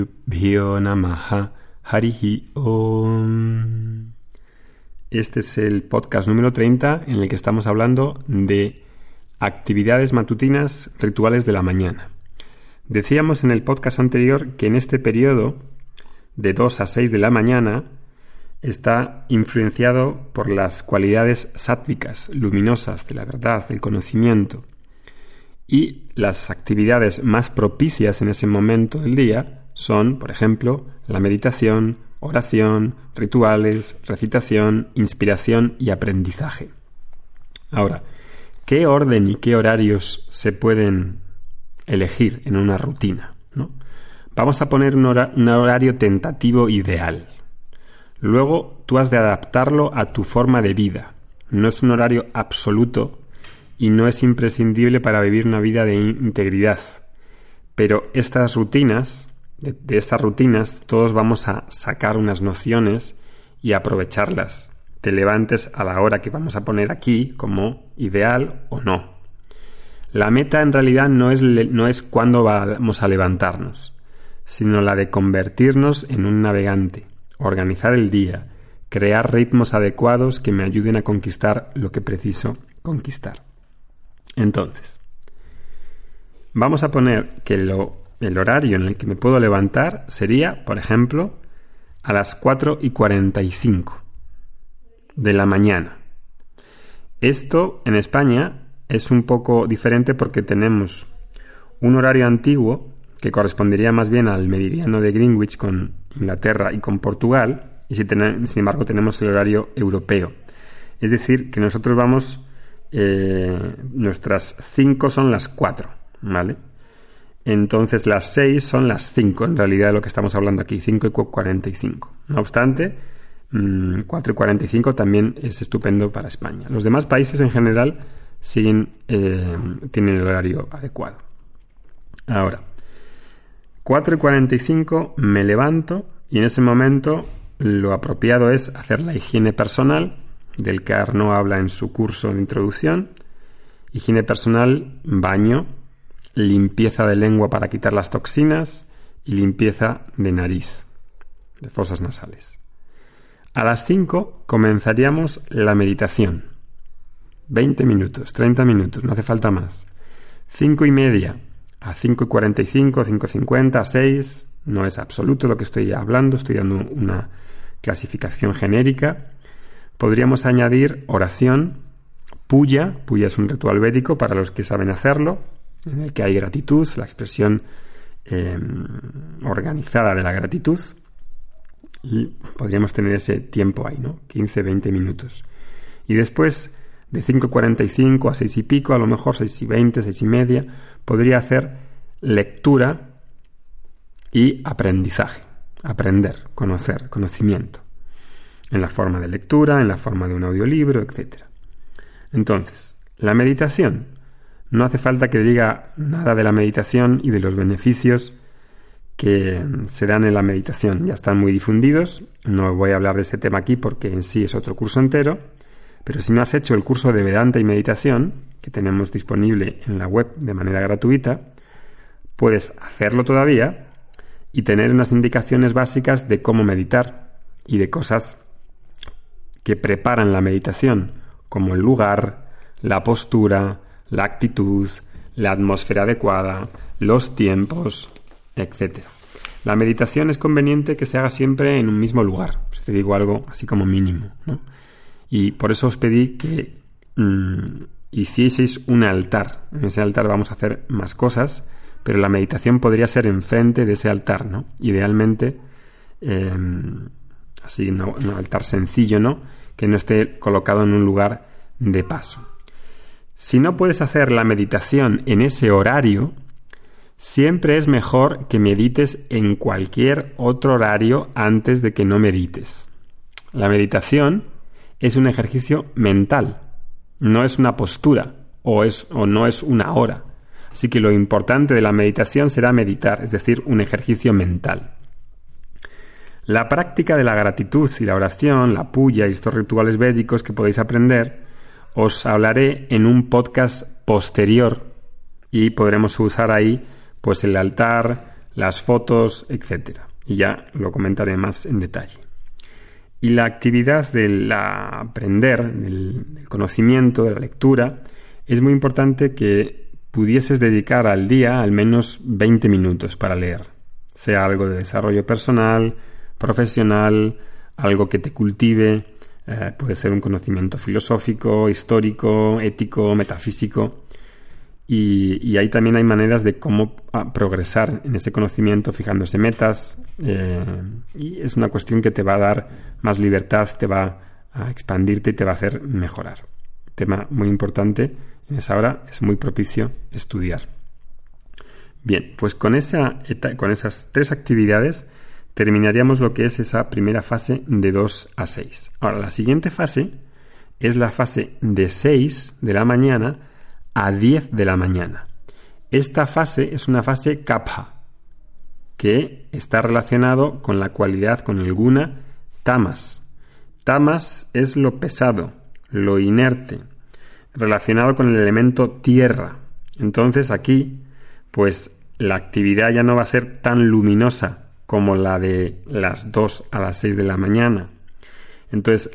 Gurubhyo Namaha Harihi Om. Este es el podcast número 30 en el que estamos hablando de actividades matutinas rituales de la mañana. Decíamos en el podcast anterior que en este periodo de 2 a 6 de la mañana está influenciado por las cualidades sáttvicas, luminosas de la verdad, del conocimiento. Y las actividades más propicias en ese momento del día son, por ejemplo, la meditación, oración, rituales, recitación, inspiración y aprendizaje. Ahora, ¿qué orden y qué horarios se pueden elegir en una rutina? Vamos a poner un, un horario tentativo ideal. Luego tú has de adaptarlo a tu forma de vida. No es un horario absoluto y no es imprescindible para vivir una vida de integridad. Pero estas rutinas, de, estas rutinas, todos vamos a sacar unas nociones y aprovecharlas. Te levantes a la hora que vamos a poner aquí como ideal o no. La meta en realidad no es, no es cuándo vamos a levantarnos, sino la de convertirnos en un navegante organizar el día, crear ritmos adecuados que me ayuden a conquistar lo que preciso conquistar. Entonces, vamos a poner que el horario en el que me puedo levantar sería, por ejemplo, a las 4 y 45 de la mañana. Esto en España es un poco diferente porque tenemos un horario antiguo que correspondería más bien al meridiano de Greenwich con Inglaterra y con Portugal, y sin embargo tenemos el horario europeo. Es decir, que nosotros vamos, eh, nuestras 5 son las 4, ¿vale? Entonces las 6 son las 5, en realidad de lo que estamos hablando aquí, 5 y 45. No obstante, 4 mm, y 45 también es estupendo para España. Los demás países en general siguen, eh, tienen el horario adecuado. Ahora, 4 y 45 me levanto y en ese momento lo apropiado es hacer la higiene personal, del que Arno habla en su curso de introducción. Higiene personal, baño, limpieza de lengua para quitar las toxinas y limpieza de nariz, de fosas nasales. A las 5 comenzaríamos la meditación. 20 minutos, 30 minutos, no hace falta más. 5 y media, a 5.45, 5.50, 6. No es absoluto lo que estoy hablando, estoy dando una clasificación genérica. Podríamos añadir oración, puya. Puya es un ritual védico para los que saben hacerlo, en el que hay gratitud, la expresión em, organizada de la gratitud. Y podríamos tener ese tiempo ahí, ¿no? 15, 20 minutos. Y después de 5.45 a 6 y pico, a lo mejor 6 y 20, 6 y media, podría hacer lectura y aprendizaje. Aprender, conocer, conocimiento. En la forma de lectura, en la forma de un audiolibro, etc. Entonces, la meditación. No hace falta que diga nada de la meditación y de los beneficios que se dan en la meditación. Ya están muy difundidos. No voy a hablar de ese tema aquí porque en sí es otro curso entero. Pero si no has hecho el curso de Vedanta y Meditación, que tenemos disponible en la web de manera gratuita, puedes hacerlo todavía y tener unas indicaciones básicas de cómo meditar y de cosas que preparan la meditación, como el lugar, la postura, la actitud, la atmósfera adecuada, los tiempos, etc. La meditación es conveniente que se haga siempre en un mismo lugar, si te digo algo así como mínimo. ¿no? Y por eso os pedí que mm, hicieseis un altar. En ese altar vamos a hacer más cosas, pero la meditación podría ser enfrente de ese altar, ¿no? Idealmente, em, así, un altar sencillo, ¿no? Que no esté colocado en un lugar de paso. Si no puedes hacer la meditación en ese horario, siempre es mejor que medites en cualquier otro horario antes de que no medites. La meditación es un ejercicio mental, no es una postura o, es, o no es una hora. Así que lo importante de la meditación será meditar, es decir, un ejercicio mental. La práctica de la gratitud y la oración, la puya y estos rituales védicos que podéis aprender, os hablaré en un podcast posterior y podremos usar ahí pues el altar, las fotos, etc. Y ya lo comentaré más en detalle. Y la actividad del aprender, del conocimiento, de la lectura, es muy importante que pudieses dedicar al día al menos 20 minutos para leer, sea algo de desarrollo personal, profesional, algo que te cultive, eh, puede ser un conocimiento filosófico, histórico, ético, metafísico. Y, ahí también hay maneras de cómo ah, progresar en ese conocimiento, fijándose metas. Eh, y es una cuestión que te va a dar más libertad, te va a expandirte y te va a hacer mejorar. Tema muy importante en esa hora es muy propicio estudiar. Bien, pues con, esa, con esas tres actividades terminaríamos lo que es esa primera fase de 2 a 6. Ahora, la siguiente fase es la fase de 6 de la mañana a 10 de la mañana. Esta fase es una fase kapha, que está relacionado con la cualidad, con el guna tamas. Tamas es lo pesado, lo inerte, relacionado con el elemento tierra. Entonces aquí, pues la actividad ya no va a ser tan luminosa como la de las 2 a las 6 de la mañana. Entonces,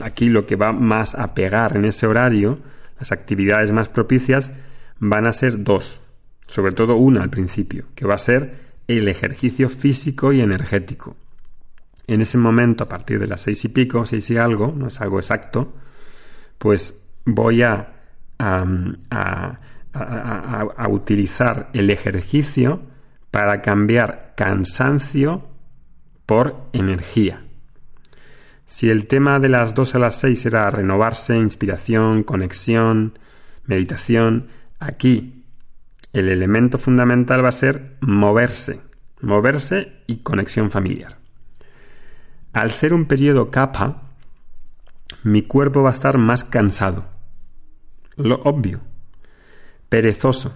aquí lo que va más a pegar en ese horario, las actividades más propicias, van a ser dos, sobre todo una al principio, que va a ser el ejercicio físico y energético. En ese momento, a partir de las seis y pico, seis y algo, no es algo exacto, pues voy a, a, utilizar el ejercicio para cambiar cansancio por energía. Si el tema de las 2 a las 6 era renovarse, inspiración, conexión, meditación, aquí el elemento fundamental va a ser moverse, moverse y conexión familiar. Al ser un periodo capa, mi cuerpo va a estar más cansado lo obvio. Perezoso.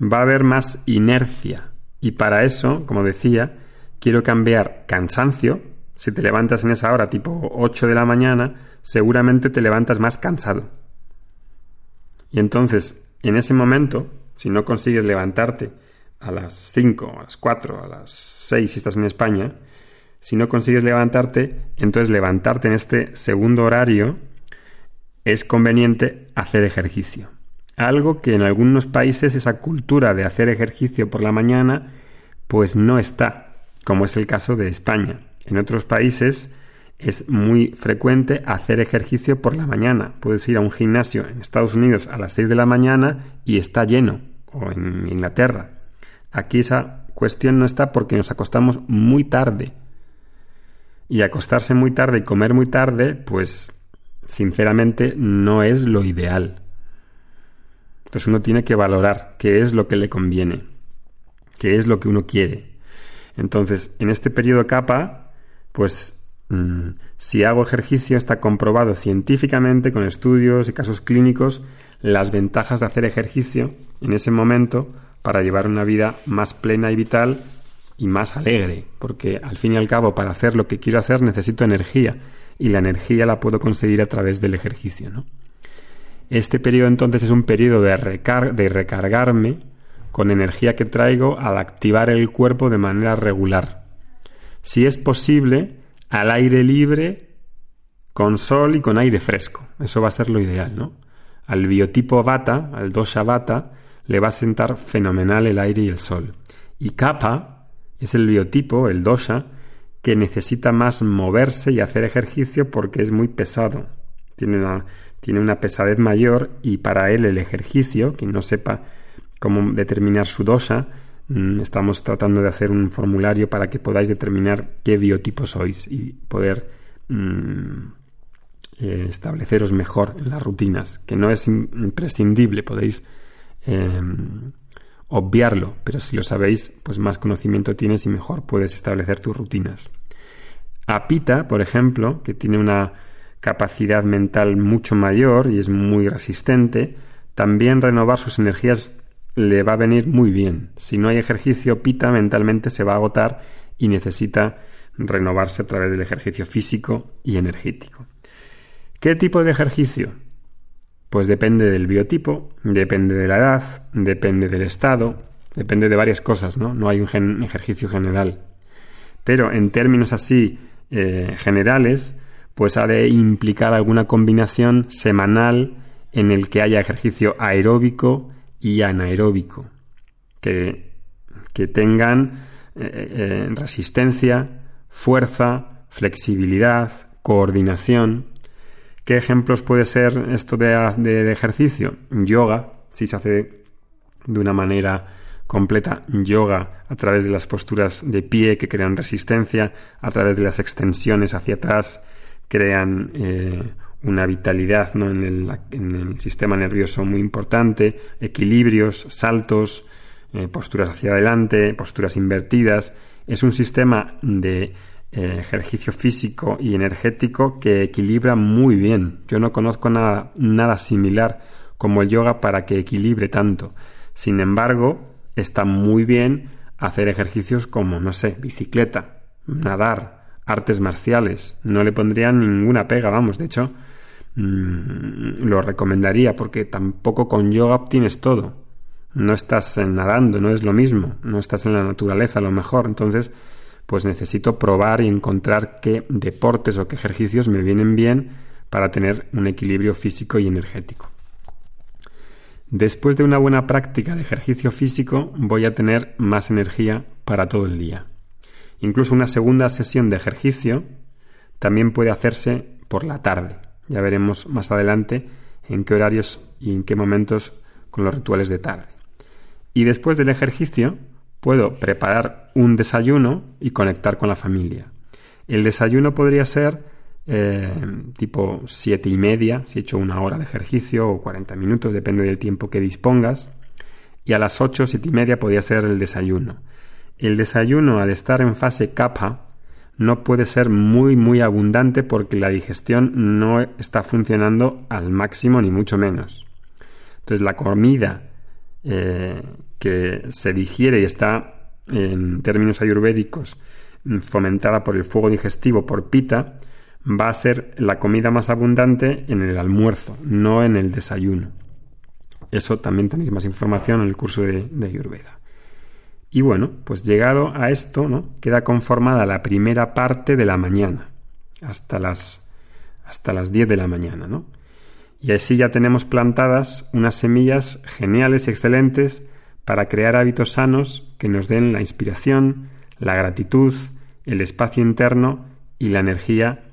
Va a haber más inercia. Y para eso, como decía, quiero cambiar cansancio. Si te levantas en esa hora, tipo 8 de la mañana, seguramente te levantas más cansado. Y entonces, en ese momento, si no consigues levantarte a las 5, a las 4, a las 6 si estás en España, si no consigues levantarte, entonces levantarte en este segundo horario es conveniente hacer ejercicio. Algo que en algunos países esa cultura de hacer ejercicio por la mañana pues no está, como es el caso de España. En otros países es muy frecuente hacer ejercicio por la mañana. Puedes ir a un gimnasio en Estados Unidos a las 6 de la mañana y está lleno, o en Inglaterra. Aquí esa cuestión no está porque nos acostamos muy tarde. Y acostarse muy tarde y comer muy tarde, pues sinceramente no es lo ideal. Entonces uno tiene que valorar qué es lo que le conviene, qué es lo que uno quiere. Entonces, en este periodo capa, pues mm, si hago ejercicio está comprobado científicamente con estudios y casos clínicos las ventajas de hacer ejercicio en ese momento para llevar una vida más plena y vital y más alegre, porque al fin y al cabo para hacer lo que quiero hacer necesito energía y la energía la puedo conseguir a través del ejercicio. ¿no? Este periodo entonces es un periodo de, de recargarme con energía que traigo al activar el cuerpo de manera regular. Si es posible, al aire libre, con sol y con aire fresco. Eso va a ser lo ideal, ¿no? Al biotipo Vata, al dosha Vata, le va a sentar fenomenal el aire y el sol. Y Kapha es el biotipo, el dosha, que necesita más moverse y hacer ejercicio porque es muy pesado. Tiene una, tiene una pesadez mayor y para él el ejercicio, quien no sepa cómo determinar su dosa, mm, estamos tratando de hacer un formulario para que podáis determinar qué biotipo sois y poder mm, eh, estableceros mejor en las rutinas, que no es imprescindible, podéis em, obviarlo, pero si lo sabéis, pues más conocimiento tienes y mejor puedes establecer tus rutinas. Apita, por ejemplo, que tiene una capacidad mental mucho mayor y es muy resistente, también renovar sus energías le va a venir muy bien. Si no hay ejercicio, Pita mentalmente se va a agotar y necesita renovarse a través del ejercicio físico y energético. ¿Qué tipo de ejercicio? Pues depende del biotipo, depende de la edad, depende del estado Depende de varias cosas, ¿no? No hay un, ejercicio general. Pero en términos así eh, generales, pues ha de implicar alguna combinación semanal en el que haya ejercicio aeróbico y anaeróbico, que, que tengan eh, eh, resistencia, fuerza, flexibilidad, coordinación. ¿Qué ejemplos puede ser esto de, ejercicio? Yoga, si se hace de una manera completa yoga a través de las posturas de pie que crean resistencia, a través de las extensiones hacia atrás crean eh, una vitalidad ¿no? en, el, en, el, sistema nervioso muy importante, equilibrios, saltos, eh, posturas hacia adelante, posturas invertidas. Es un sistema de eh, ejercicio físico y energético que equilibra muy bien. Yo no conozco nada, nada similar como el yoga para que equilibre tanto. Sin embargo, está muy bien hacer ejercicios como, no sé, bicicleta, nadar, artes marciales. No le pondría ninguna pega, vamos, de hecho, mm, lo recomendaría porque tampoco con yoga obtienes todo no estás nadando, no es lo mismo, no estás en la naturaleza a lo mejor, entonces pues necesito probar y encontrar qué deportes o qué ejercicios me vienen bien para tener un equilibrio físico y energético. Después de una buena práctica de ejercicio físico voy a tener más energía para todo el día. Incluso una segunda sesión de ejercicio también puede hacerse por la tarde. Ya veremos más adelante en qué horarios y en qué momentos con los rituales de tarde. Y después del ejercicio puedo preparar un desayuno y conectar con la familia. El desayuno podría ser eh, tipo siete y media, si he hecho una hora de ejercicio o 40 minutos, depende del tiempo que dispongas. Y a las 8, siete y media podría ser el desayuno. El desayuno, al estar en fase capa, no puede ser muy muy abundante porque la digestión no está funcionando al máximo ni mucho menos. Entonces la comida eh, que se digiere y está en términos ayurvédicos fomentada por el fuego digestivo por pita, va a ser la comida más abundante en el almuerzo, no en el desayuno. Eso también tenéis más información en el curso de, de Ayurveda. Y bueno, pues llegado a esto, ¿no? Queda conformada la primera parte de la mañana, hasta las, hasta las 10 de la mañana, ¿no? Y así ya tenemos plantadas unas semillas geniales y excelentes para crear hábitos sanos que nos den la inspiración, la gratitud, el espacio interno y la energía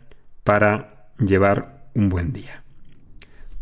para llevar un buen día.